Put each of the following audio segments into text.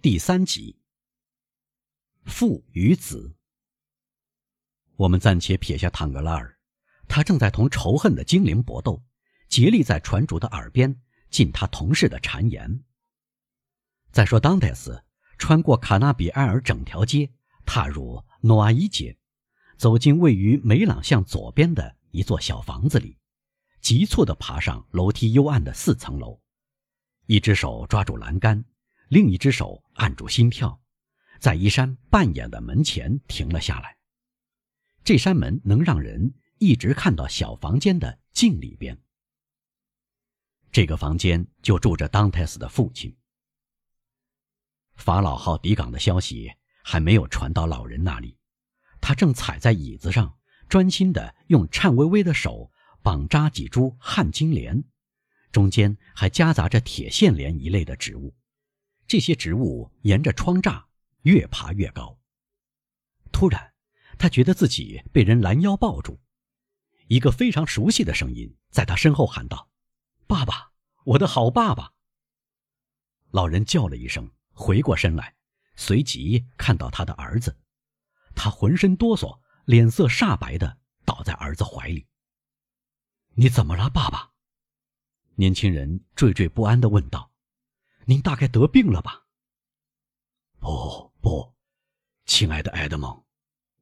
第三集。父与子。我们暂且撇下坦格拉尔，他正在同仇恨的精灵搏斗，竭力在船主的耳边进他同事的谗言。再说，当戴斯穿过卡纳比埃尔整条街，踏入诺阿伊街，走进位于梅朗巷左边的一座小房子里，急促地爬上楼梯幽暗的四层楼，一只手抓住栏杆。另一只手按住心跳，在一扇半掩的门前停了下来。这扇门能让人一直看到小房间的镜里边。这个房间就住着当泰斯的父亲。法老号抵港的消息还没有传到老人那里，他正踩在椅子上，专心的用颤巍巍的手绑扎几株旱金莲，中间还夹杂着铁线莲一类的植物。这些植物沿着窗栅越爬越高。突然，他觉得自己被人拦腰抱住，一个非常熟悉的声音在他身后喊道：“爸爸，我的好爸爸！”老人叫了一声，回过身来，随即看到他的儿子，他浑身哆嗦，脸色煞白的倒在儿子怀里。“你怎么了，爸爸？”年轻人惴惴不安的问道。您大概得病了吧？不不，亲爱的埃德蒙，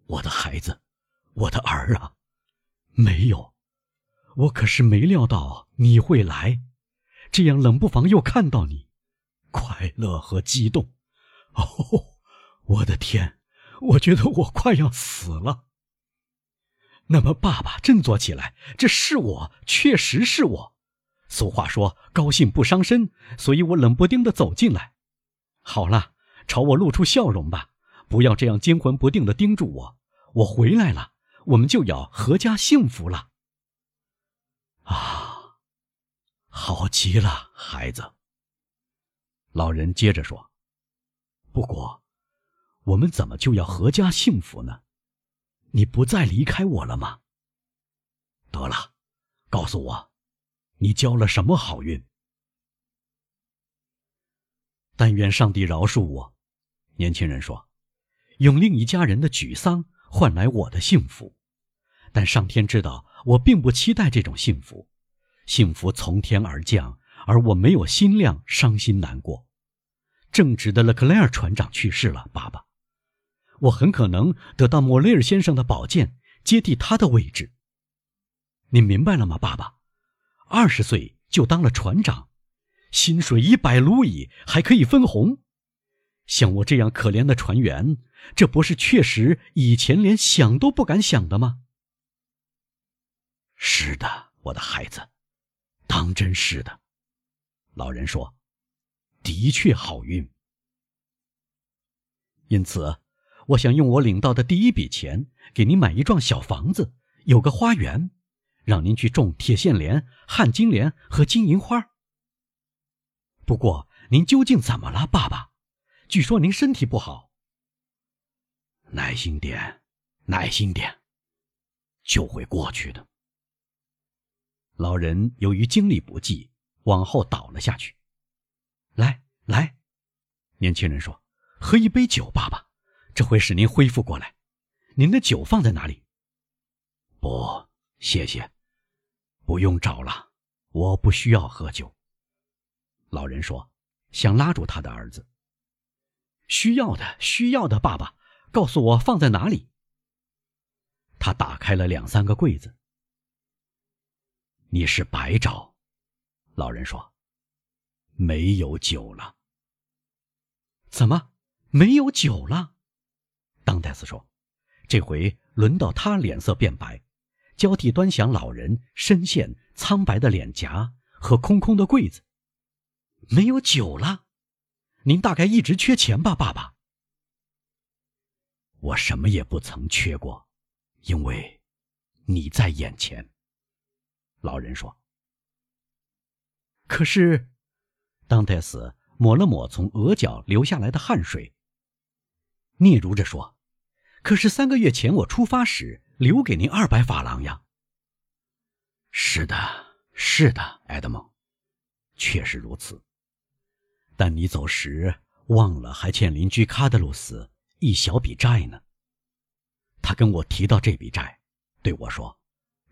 我的孩子，我的儿啊，没有，我可是没料到你会来，这样冷不防又看到你，快乐和激动。哦，我的天，我觉得我快要死了。那么，爸爸振作起来，这是我，确实是我。俗话说：“高兴不伤身”，所以我冷不丁的走进来。好了，朝我露出笑容吧，不要这样惊魂不定的盯住我。我回来了，我们就要阖家幸福了。啊，好极了，孩子。老人接着说：“不过，我们怎么就要阖家幸福呢？你不再离开我了吗？得了，告诉我。”你交了什么好运？但愿上帝饶恕我。年轻人说：“用另一家人的沮丧换来我的幸福，但上天知道我并不期待这种幸福。幸福从天而降，而我没有心量伤心难过。正直的勒克莱尔船长去世了，爸爸，我很可能得到莫雷尔先生的宝剑，接替他的位置。你明白了吗，爸爸？”二十岁就当了船长，薪水一百卢比，还可以分红。像我这样可怜的船员，这不是确实以前连想都不敢想的吗？是的，我的孩子，当真是的。老人说：“的确好运。”因此，我想用我领到的第一笔钱，给你买一幢小房子，有个花园。让您去种铁线莲、旱金莲和金银花。不过，您究竟怎么了，爸爸？据说您身体不好。耐心点，耐心点，就会过去的。老人由于精力不济，往后倒了下去。来来，年轻人说：“喝一杯酒，爸爸，这会使您恢复过来。您的酒放在哪里？”不，谢谢。不用找了，我不需要喝酒。老人说，想拉住他的儿子。需要的，需要的，爸爸，告诉我放在哪里。他打开了两三个柜子。你是白找，老人说，没有酒了。怎么没有酒了？当戴斯说，这回轮到他脸色变白。交替端详老人深陷苍白的脸颊和空空的柜子，没有酒了。您大概一直缺钱吧，爸爸？我什么也不曾缺过，因为你在眼前。老人说。可是，当泰斯抹了抹从额角流下来的汗水，嗫嚅着说：“可是三个月前我出发时。”留给您二百法郎呀。是的，是的，埃德蒙，确实如此。但你走时，忘了还欠邻居卡德鲁斯一小笔债呢。他跟我提到这笔债，对我说：“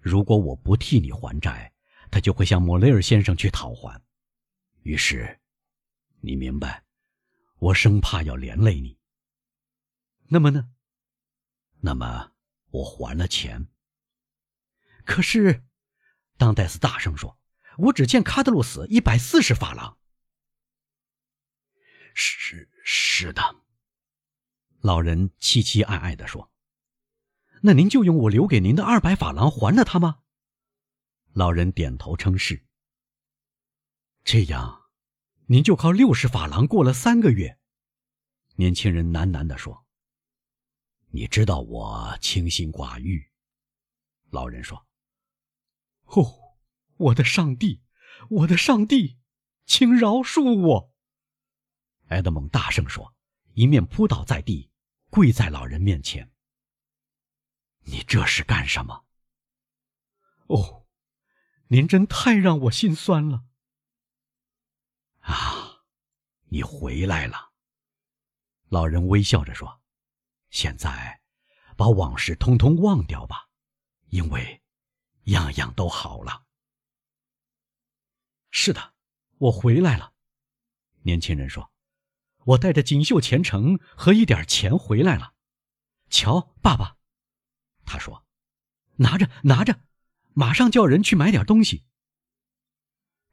如果我不替你还债，他就会向莫雷尔先生去讨还。”于是，你明白，我生怕要连累你。那么呢？那么我还了钱。可是，当戴斯大声说：“我只欠卡德鲁斯一百四十法郎。”是是的，老人凄凄哀哀地说。那您就用我留给您的二百法郎还了他吗？老人点头称是。这样，您就靠六十法郎过了三个月。年轻人喃喃地说：“你知道我清心寡欲。”老人说：“哦，我的上帝，我的上帝，请饶恕我！”埃德蒙大声说，一面扑倒在地，跪在老人面前。你这是干什么？哦，您真太让我心酸了。啊，你回来了。老人微笑着说：“现在，把往事通通忘掉吧，因为，样样都好了。”是的，我回来了。年轻人说：“我带着锦绣前程和一点钱回来了。瞧，爸爸。”他说：“拿着，拿着，马上叫人去买点东西。”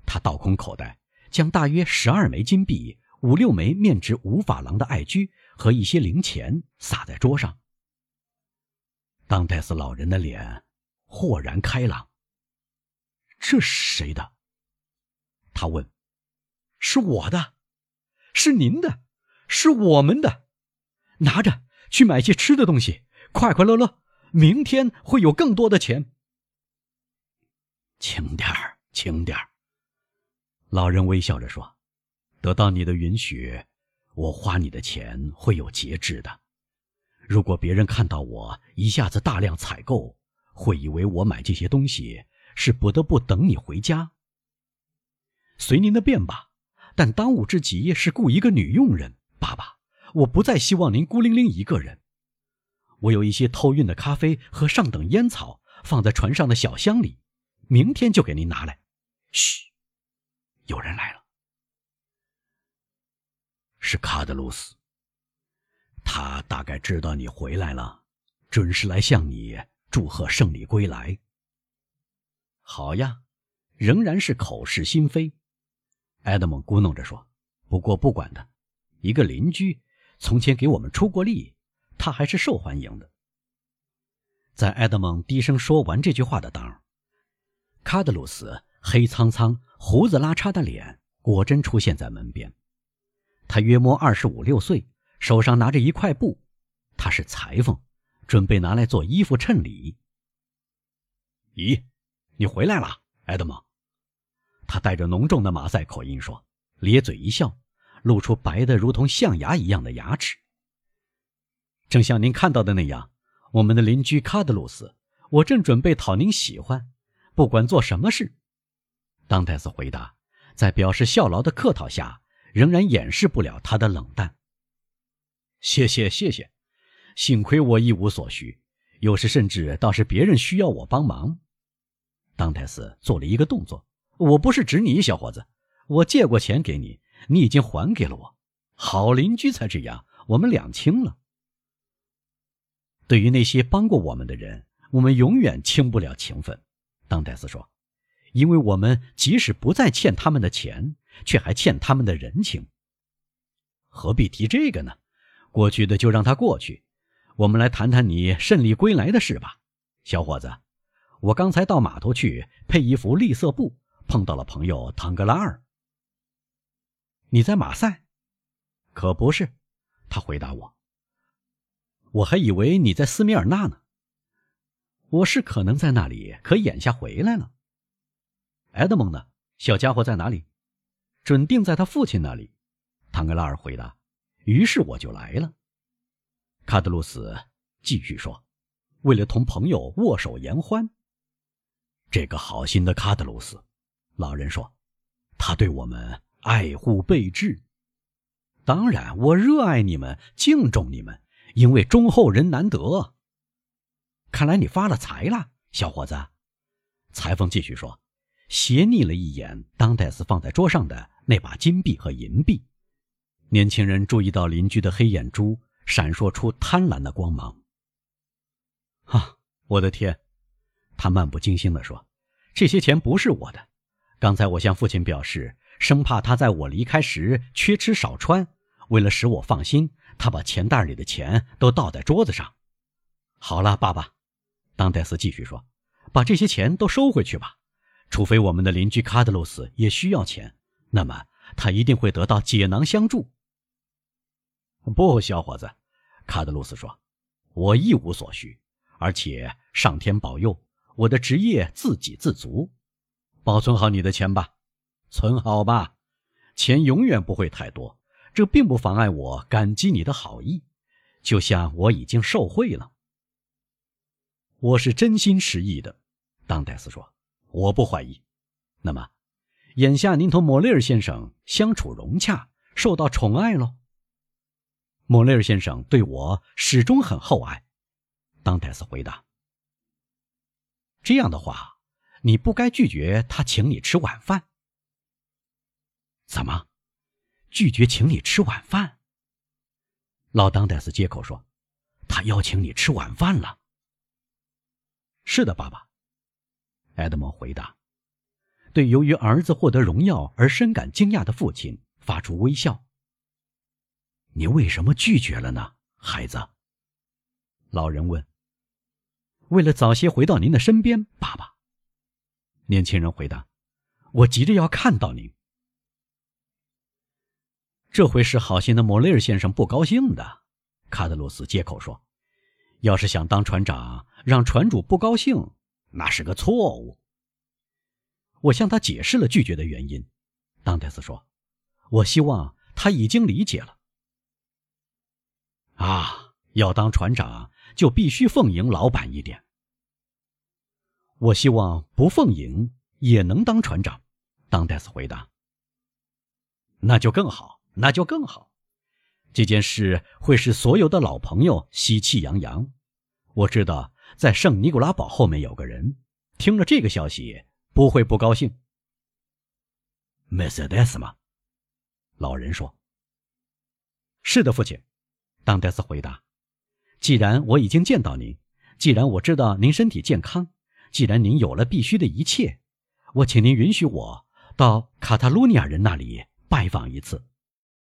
他倒空口袋，将大约十二枚金币、五六枚面值五法郎的爱居和一些零钱撒在桌上。当戴斯老人的脸豁然开朗。这是谁的？他问。是我的，是您的，是我们的。拿着去买些吃的东西，快快乐乐。明天会有更多的钱。轻点儿，轻点儿。老人微笑着说：“得到你的允许，我花你的钱会有节制的。如果别人看到我一下子大量采购，会以为我买这些东西是不得不等你回家。随您的便吧。但当务之急是雇一个女佣人，爸爸。我不再希望您孤零零一个人。”我有一些偷运的咖啡和上等烟草，放在船上的小箱里，明天就给您拿来。嘘，有人来了，是卡德鲁斯。他大概知道你回来了，准是来向你祝贺胜利归来。好呀，仍然是口是心非。埃德蒙咕哝着说：“不过不管他，一个邻居从前给我们出过力。”他还是受欢迎的。在埃德蒙低声说完这句话的当卡德鲁斯黑苍苍、胡子拉碴的脸果真出现在门边。他约摸二十五六岁，手上拿着一块布，他是裁缝，准备拿来做衣服衬里。咦，你回来了，埃德蒙？他带着浓重的马赛口音说，咧嘴一笑，露出白的如同象牙一样的牙齿。正像您看到的那样，我们的邻居卡德鲁斯，我正准备讨您喜欢，不管做什么事。当戴斯回答，在表示效劳的客套下，仍然掩饰不了他的冷淡。谢谢，谢谢，幸亏我一无所需，有时甚至倒是别人需要我帮忙。当泰斯做了一个动作，我不是指你，小伙子，我借过钱给你，你已经还给了我。好邻居才这样，我们两清了。对于那些帮过我们的人，我们永远清不了情分。当戴斯说：“因为我们即使不再欠他们的钱，却还欠他们的人情。何必提这个呢？过去的就让它过去。我们来谈谈你胜利归来的事吧，小伙子。我刚才到码头去配一幅栗色布，碰到了朋友唐格拉尔。你在马赛？可不是，他回答我。”我还以为你在斯米尔纳呢。我是可能在那里，可眼下回来了。埃德蒙呢？小家伙在哪里？准定在他父亲那里。唐格拉尔回答。于是我就来了。卡德鲁斯继续说：“为了同朋友握手言欢。”这个好心的卡德鲁斯，老人说：“他对我们爱护备至。”当然，我热爱你们，敬重你们，因为忠厚人难得。看来你发了财了，小伙子。裁缝继续说，斜睨了一眼当代斯放在桌上的那把金币和银币。年轻人注意到邻居的黑眼珠闪烁出贪婪的光芒。啊，我的天！他漫不经心地说：“这些钱不是我的。刚才我向父亲表示，生怕他在我离开时缺吃少穿，为了使我放心，他把钱袋里的钱都倒在桌子上。好了，爸爸。”当戴斯继续说：“把这些钱都收回去吧，除非我们的邻居卡德鲁斯也需要钱，那么他一定会得到解囊相助。”不，小伙子，卡德鲁斯说：“我一无所需，而且上天保佑，我的职业自给自足。保存好你的钱吧，存好吧，钱永远不会太多。这并不妨碍我感激你的好意，就像我已经受贿了。我是真心实意的。”当戴斯说：“我不怀疑。那么，眼下您同莫雷尔先生相处融洽，受到宠爱喽？”莫雷尔先生对我始终很厚爱，当戴斯回答。这样的话，你不该拒绝他请你吃晚饭。怎么，拒绝请你吃晚饭？老当戴斯接口说：“他邀请你吃晚饭了。”是的，爸爸。埃德蒙回答，对由于儿子获得荣耀而深感惊讶的父亲发出微笑。你为什么拒绝了呢，孩子？老人问。为了早些回到您的身边，爸爸。年轻人回答：“我急着要看到您。”这回是好心的莫雷尔先生不高兴的。卡德鲁斯接口说：“要是想当船长，让船主不高兴，那是个错误。”我向他解释了拒绝的原因。当戴斯说：“我希望他已经理解了。”啊，要当船长就必须奉迎老板一点。我希望不奉迎也能当船长。当戴斯回答：“那就更好，那就更好。这件事会使所有的老朋友喜气洋洋。我知道在圣尼古拉堡后面有个人，听了这个消息不会不高兴。”梅瑟德斯吗？老人说：“是的，父亲。”当戴斯回答：“既然我已经见到您，既然我知道您身体健康，既然您有了必须的一切，我请您允许我到卡塔卢尼亚人那里拜访一次。”